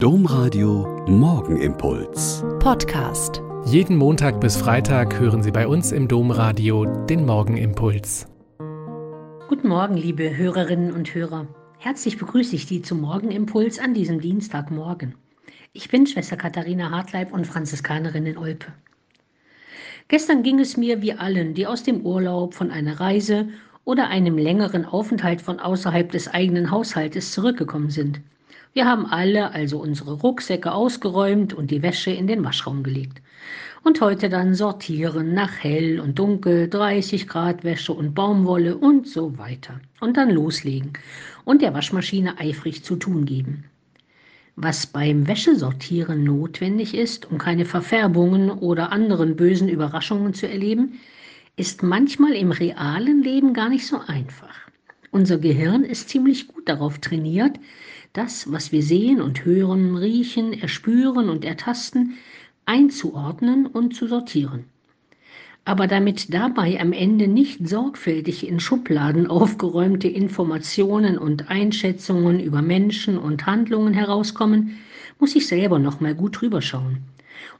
Domradio Morgenimpuls. Podcast. Jeden Montag bis Freitag hören Sie bei uns im Domradio den Morgenimpuls. Guten Morgen, liebe Hörerinnen und Hörer. Herzlich begrüße ich Sie zum Morgenimpuls an diesem Dienstagmorgen. Ich bin Schwester Katharina Hartleib und Franziskanerin in Olpe. Gestern ging es mir wie allen, die aus dem Urlaub, von einer Reise oder einem längeren Aufenthalt von außerhalb des eigenen Haushaltes zurückgekommen sind. Wir haben alle also unsere Rucksäcke ausgeräumt und die Wäsche in den Waschraum gelegt. Und heute dann sortieren nach hell und dunkel, 30 Grad Wäsche und Baumwolle und so weiter. Und dann loslegen und der Waschmaschine eifrig zu tun geben. Was beim Wäschesortieren notwendig ist, um keine Verfärbungen oder anderen bösen Überraschungen zu erleben, ist manchmal im realen Leben gar nicht so einfach. Unser Gehirn ist ziemlich gut darauf trainiert, das, was wir sehen und hören, riechen, erspüren und ertasten, einzuordnen und zu sortieren. Aber damit dabei am Ende nicht sorgfältig in Schubladen aufgeräumte Informationen und Einschätzungen über Menschen und Handlungen herauskommen, muss ich selber noch mal gut drüber schauen.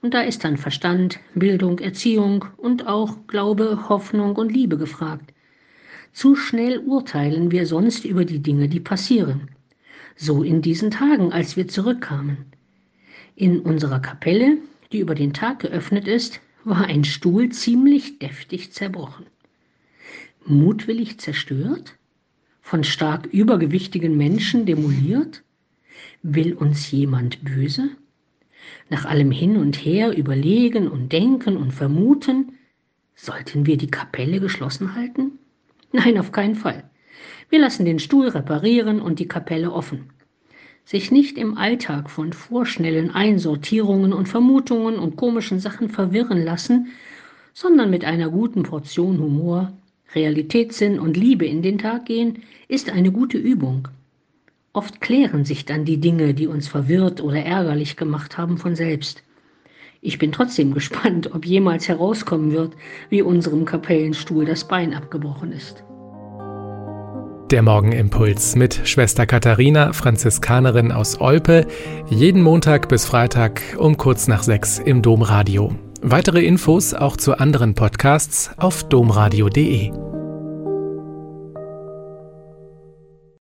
Und da ist dann Verstand, Bildung, Erziehung und auch Glaube, Hoffnung und Liebe gefragt. Zu schnell urteilen wir sonst über die Dinge, die passieren so in diesen Tagen, als wir zurückkamen. In unserer Kapelle, die über den Tag geöffnet ist, war ein Stuhl ziemlich deftig zerbrochen. Mutwillig zerstört? Von stark übergewichtigen Menschen demoliert? Will uns jemand böse? Nach allem Hin und Her überlegen und denken und vermuten, sollten wir die Kapelle geschlossen halten? Nein, auf keinen Fall. Wir lassen den Stuhl reparieren und die Kapelle offen. Sich nicht im Alltag von vorschnellen Einsortierungen und Vermutungen und komischen Sachen verwirren lassen, sondern mit einer guten Portion Humor, Realitätssinn und Liebe in den Tag gehen, ist eine gute Übung. Oft klären sich dann die Dinge, die uns verwirrt oder ärgerlich gemacht haben, von selbst. Ich bin trotzdem gespannt, ob jemals herauskommen wird, wie unserem Kapellenstuhl das Bein abgebrochen ist. Der Morgenimpuls mit Schwester Katharina, Franziskanerin aus Olpe, jeden Montag bis Freitag um kurz nach sechs im Domradio. Weitere Infos auch zu anderen Podcasts auf domradio.de.